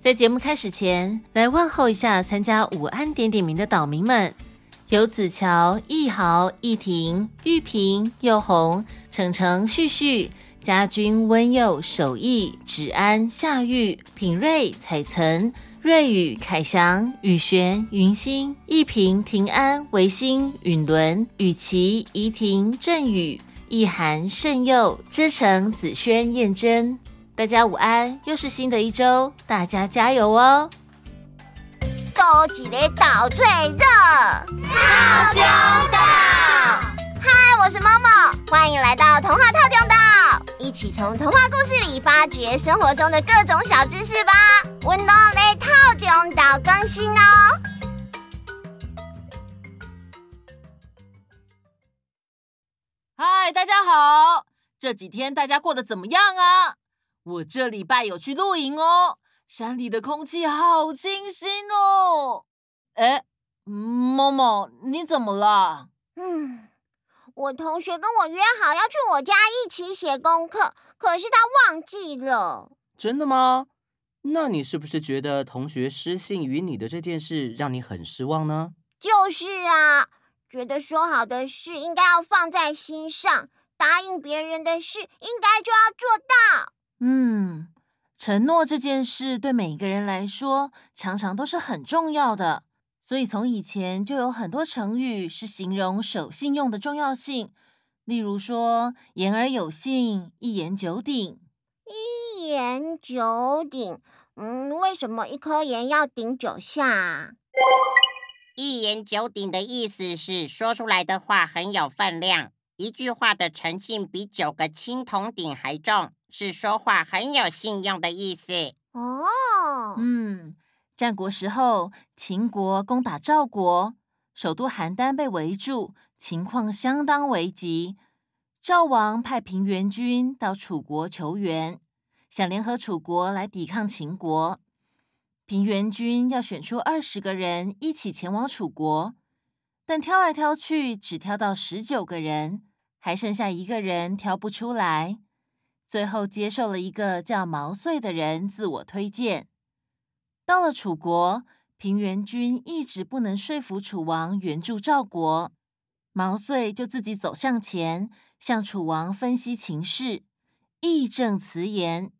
在节目开始前，来问候一下参加午安点点名的岛民们：游子乔、易豪、易婷、玉萍、又红、程程、旭旭、家君、温佑、守义、芷安、夏玉、品瑞、彩岑。瑞宇、凯翔、宇璇、云心、一平、平安、维新、允伦、雨琪、怡婷、振宇、意涵、盛佑、之成、子轩、燕珍，大家午安！又是新的一周，大家加油哦！多几个岛最热，套中岛。嗨，我是猫猫，欢迎来到童话套中岛。一起从童话故事里发掘生活中的各种小知识吧！温柔的套中岛更新哦。嗨，大家好！这几天大家过得怎么样啊？我这礼拜有去露营哦，山里的空气好清新哦。哎，某某，你怎么了？嗯。我同学跟我约好要去我家一起写功课，可是他忘记了。真的吗？那你是不是觉得同学失信于你的这件事让你很失望呢？就是啊，觉得说好的事应该要放在心上，答应别人的事应该就要做到。嗯，承诺这件事对每个人来说常常都是很重要的。所以，从以前就有很多成语是形容守信用的重要性，例如说“言而有信”“一言九鼎”。一言九鼎，嗯，为什么一颗盐要顶九下？一言九鼎的意思是说出来的话很有分量，一句话的诚信比九个青铜鼎还重，是说话很有信用的意思。哦，嗯。战国时候，秦国攻打赵国，首都邯郸被围住，情况相当危急。赵王派平原君到楚国求援，想联合楚国来抵抗秦国。平原君要选出二十个人一起前往楚国，但挑来挑去，只挑到十九个人，还剩下一个人挑不出来。最后接受了一个叫毛遂的人自我推荐。到了楚国，平原君一直不能说服楚王援助赵国，毛遂就自己走上前，向楚王分析情势，义正辞严。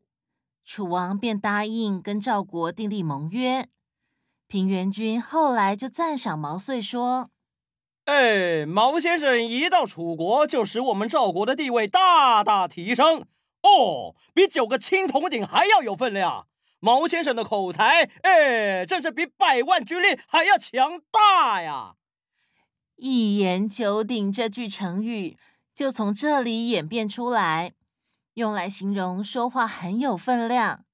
楚王便答应跟赵国订立盟约。平原君后来就赞赏毛遂说：“哎，毛先生一到楚国，就使我们赵国的地位大大提升哦，比九个青铜鼎还要有分量。”毛先生的口才，哎，真是比百万军力还要强大呀！一言九鼎这句成语就从这里演变出来，用来形容说话很有分量。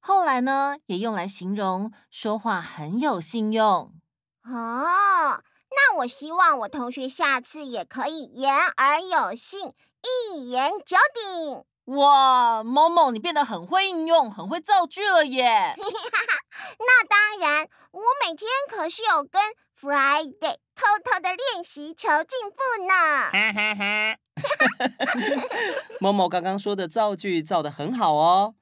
后来呢，也用来形容说话很有信用。哦，那我希望我同学下次也可以言而有信，一言九鼎。哇，某某，你变得很会应用，很会造句了耶！那当然，我每天可是有跟 Friday 偷偷的练习求进步呢。哈哈哈！某某刚刚说的造句造得很好哦，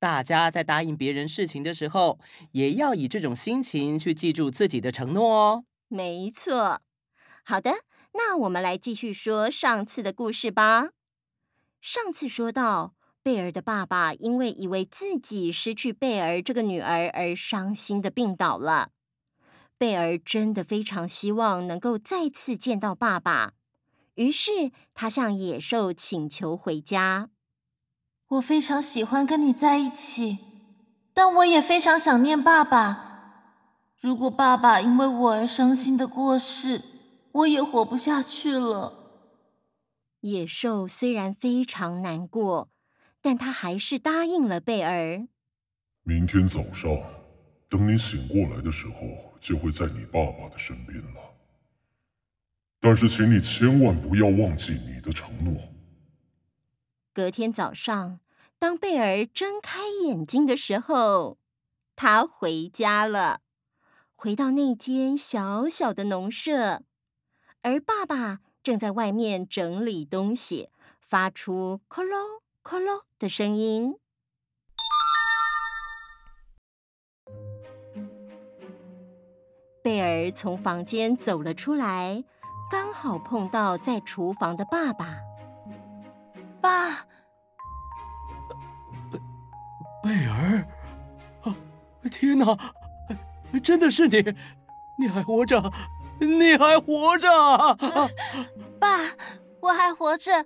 大家在答应别人事情的时候，也要以这种心情去记住自己的承诺哦。没错。好的，那我们来继续说上次的故事吧。上次说到，贝儿的爸爸因为以为自己失去贝儿这个女儿而伤心的病倒了。贝儿真的非常希望能够再次见到爸爸，于是他向野兽请求回家。我非常喜欢跟你在一起，但我也非常想念爸爸。如果爸爸因为我而伤心的过世，我也活不下去了。野兽虽然非常难过，但他还是答应了贝儿。明天早上，等你醒过来的时候，就会在你爸爸的身边了。但是，请你千万不要忘记你的承诺。隔天早上，当贝尔睁开眼睛的时候，他回家了，回到那间小小的农舍，而爸爸。正在外面整理东西，发出“咯咯咯咯”的声音。贝尔从房间走了出来，刚好碰到在厨房的爸爸。爸，贝贝尔，啊，天哪，真的是你，你还活着，你还活着！爸，我还活着，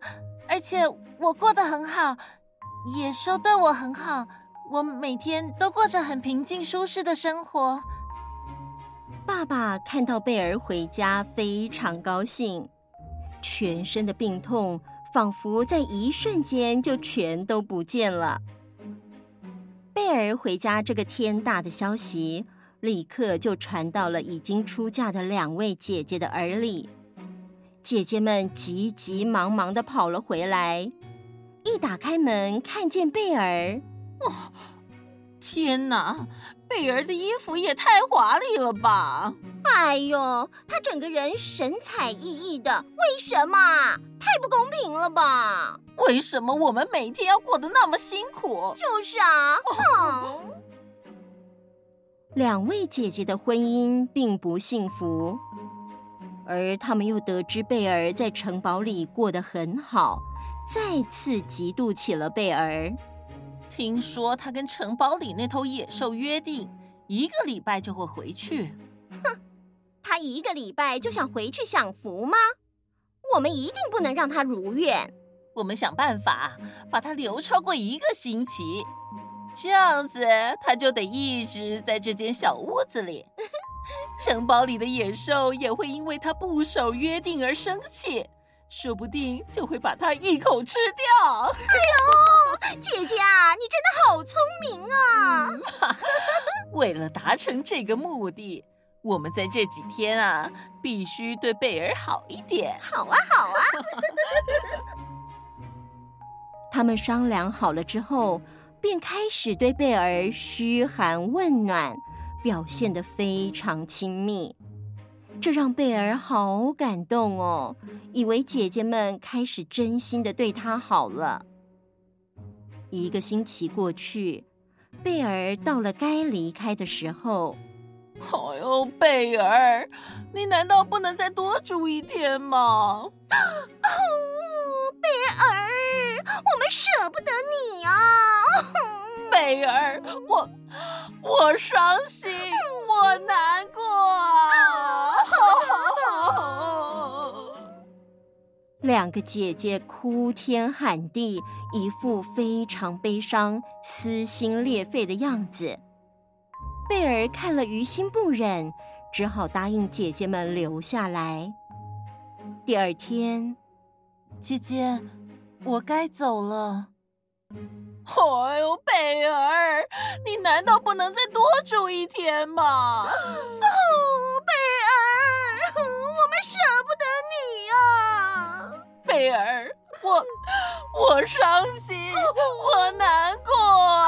而且我过得很好，野兽对我很好，我每天都过着很平静舒适的生活。爸爸看到贝尔回家，非常高兴，全身的病痛仿佛在一瞬间就全都不见了。贝尔回家这个天大的消息，立刻就传到了已经出嫁的两位姐姐的耳里。姐姐们急急忙忙地跑了回来，一打开门，看见贝尔，哦，天哪！贝儿的衣服也太华丽了吧！哎呦，她整个人神采奕奕的，为什么？太不公平了吧？为什么我们每天要过得那么辛苦？就是啊，哼！两位姐姐的婚姻并不幸福，而他们又得知贝儿在城堡里过得很好，再次嫉妒起了贝儿。听说他跟城堡里那头野兽约定，一个礼拜就会回去。哼，他一个礼拜就想回去享福吗？我们一定不能让他如愿。我们想办法把他留超过一个星期，这样子他就得一直在这间小屋子里。城堡里的野兽也会因为他不守约定而生气。说不定就会把他一口吃掉。哎呦，姐姐啊，你真的好聪明啊！嗯、为了达成这个目的，我们在这几天啊，必须对贝尔好一点。好啊，好啊。他们商量好了之后，便开始对贝尔嘘寒问暖，表现得非常亲密。这让贝尔好感动哦，以为姐姐们开始真心的对她好了。一个星期过去，贝尔到了该离开的时候。哎呦，贝尔，你难道不能再多住一天吗？哦，贝尔，我们舍不得你啊！贝儿，我我伤心，我难过啊！两个姐姐哭天喊地，一副非常悲伤、撕心裂肺的样子。贝尔看了于心不忍，只好答应姐姐们留下来。第二天，姐姐，我该走了。哎呦，贝儿，你难道不能再多住一天吗？哦，贝儿，我们舍不得你啊！贝儿，我我伤心，我难过啊！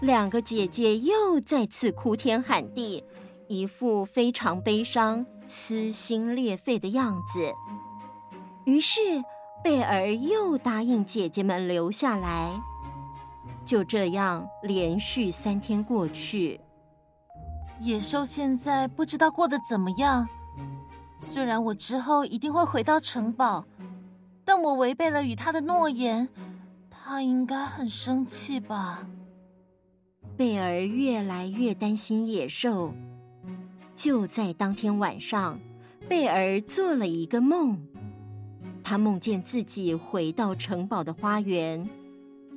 两个姐姐又再次哭天喊地，一副非常悲伤、撕心裂肺的样子。于是，贝尔又答应姐姐们留下来。就这样，连续三天过去，野兽现在不知道过得怎么样。虽然我之后一定会回到城堡，但我违背了与他的诺言，他应该很生气吧？贝尔越来越担心野兽。就在当天晚上，贝尔做了一个梦。他梦见自己回到城堡的花园，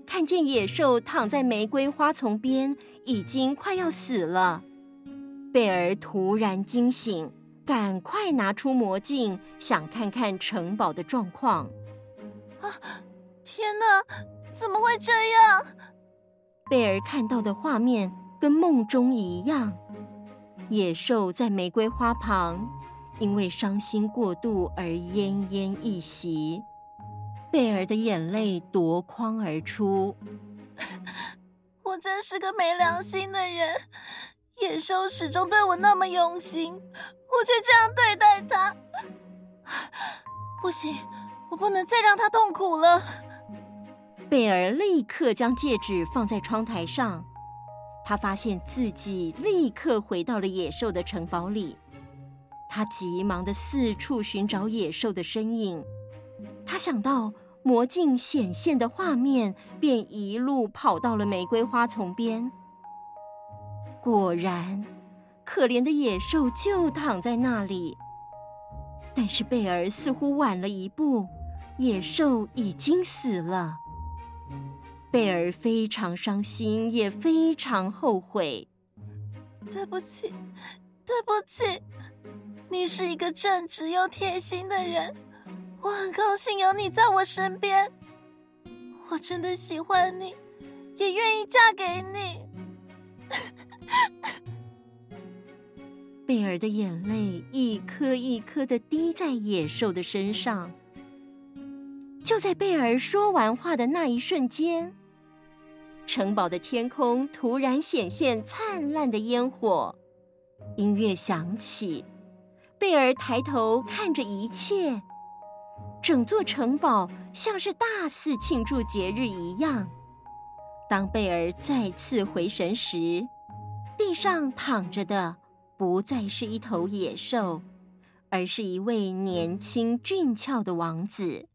看见野兽躺在玫瑰花丛边，已经快要死了。贝尔突然惊醒，赶快拿出魔镜，想看看城堡的状况。啊！天哪，怎么会这样？贝尔看到的画面跟梦中一样，野兽在玫瑰花旁。因为伤心过度而奄奄一息，贝尔的眼泪夺眶而出。我真是个没良心的人，野兽始终对我那么用心，我却这样对待他。不行，我不能再让他痛苦了。贝尔立刻将戒指放在窗台上，他发现自己立刻回到了野兽的城堡里。他急忙的四处寻找野兽的身影。他想到魔镜显现的画面，便一路跑到了玫瑰花丛边。果然，可怜的野兽就躺在那里。但是贝儿似乎晚了一步，野兽已经死了。贝尔非常伤心，也非常后悔。对不起，对不起，你是一个正直又贴心的人，我很高兴有你在我身边。我真的喜欢你，也愿意嫁给你。贝尔的眼泪一颗一颗的滴在野兽的身上。就在贝尔说完话的那一瞬间，城堡的天空突然显现灿烂的烟火，音乐响起。贝儿抬头看着一切，整座城堡像是大肆庆祝节日一样。当贝儿再次回神时，地上躺着的。不再是一头野兽，而是一位年轻俊俏的王子，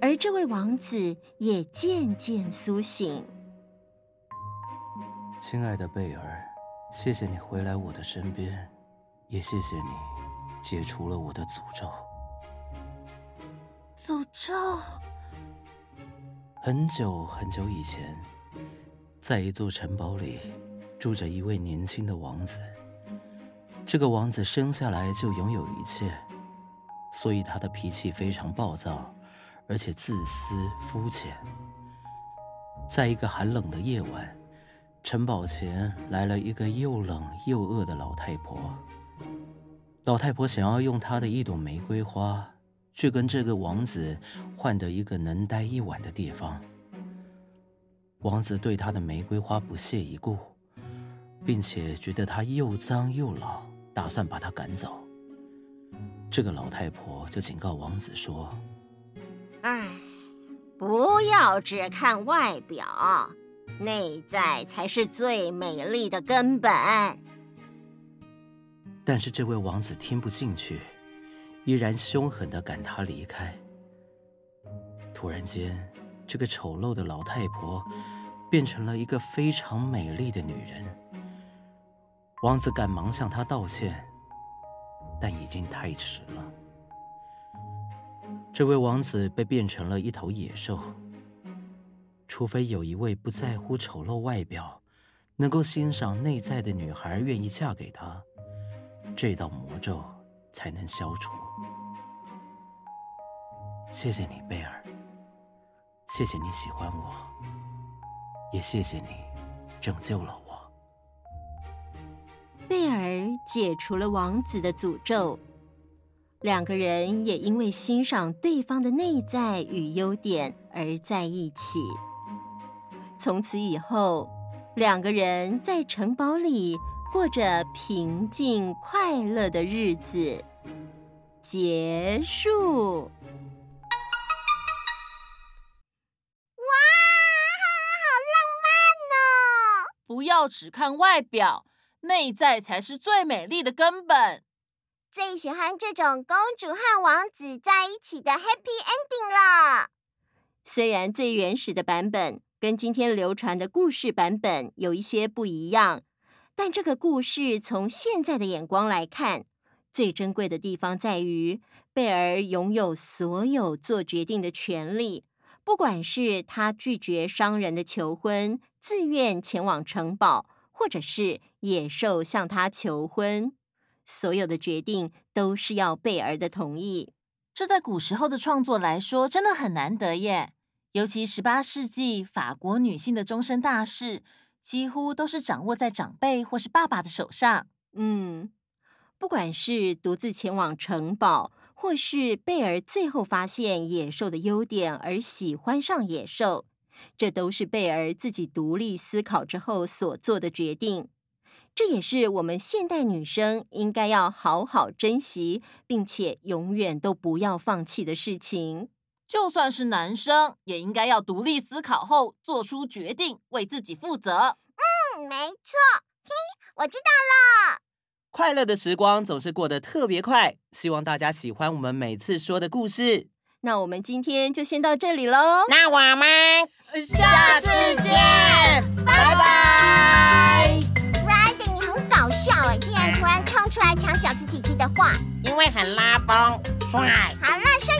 而这位王子也渐渐苏醒。亲爱的贝尔，谢谢你回来我的身边，也谢谢你解除了我的诅咒。诅咒？很久很久以前，在一座城堡里，住着一位年轻的王子。这个王子生下来就拥有一切，所以他的脾气非常暴躁，而且自私肤浅。在一个寒冷的夜晚，城堡前来了一个又冷又饿的老太婆。老太婆想要用她的一朵玫瑰花，去跟这个王子换得一个能待一晚的地方。王子对她的玫瑰花不屑一顾，并且觉得她又脏又老。打算把他赶走，这个老太婆就警告王子说：“哎，不要只看外表，内在才是最美丽的根本。”但是这位王子听不进去，依然凶狠地赶他离开。突然间，这个丑陋的老太婆变成了一个非常美丽的女人。王子赶忙向她道歉，但已经太迟了。这位王子被变成了一头野兽。除非有一位不在乎丑陋外表、能够欣赏内在的女孩愿意嫁给他，这道魔咒才能消除。谢谢你，贝尔。谢谢你喜欢我，也谢谢你拯救了我。贝儿解除了王子的诅咒，两个人也因为欣赏对方的内在与优点而在一起。从此以后，两个人在城堡里过着平静快乐的日子。结束。哇，好浪漫哦！不要只看外表。内在才是最美丽的根本。最喜欢这种公主和王子在一起的 happy ending 了。虽然最原始的版本跟今天流传的故事版本有一些不一样，但这个故事从现在的眼光来看，最珍贵的地方在于贝儿拥有所有做决定的权利。不管是他拒绝商人的求婚，自愿前往城堡。或者是野兽向他求婚，所有的决定都是要贝儿的同意。这在古时候的创作来说，真的很难得耶。尤其十八世纪法国女性的终身大事，几乎都是掌握在长辈或是爸爸的手上。嗯，不管是独自前往城堡，或是贝儿最后发现野兽的优点而喜欢上野兽。这都是贝儿自己独立思考之后所做的决定，这也是我们现代女生应该要好好珍惜，并且永远都不要放弃的事情。就算是男生，也应该要独立思考后做出决定，为自己负责。嗯，没没错，嘿，我知道了。快乐的时光总是过得特别快，希望大家喜欢我们每次说的故事。那我们今天就先到这里喽。那我们下次见，拜拜。Randy，你很搞笑哎，竟然突然冲出来抢饺子姐姐的话，因为很拉风，帅。好了，帅帅。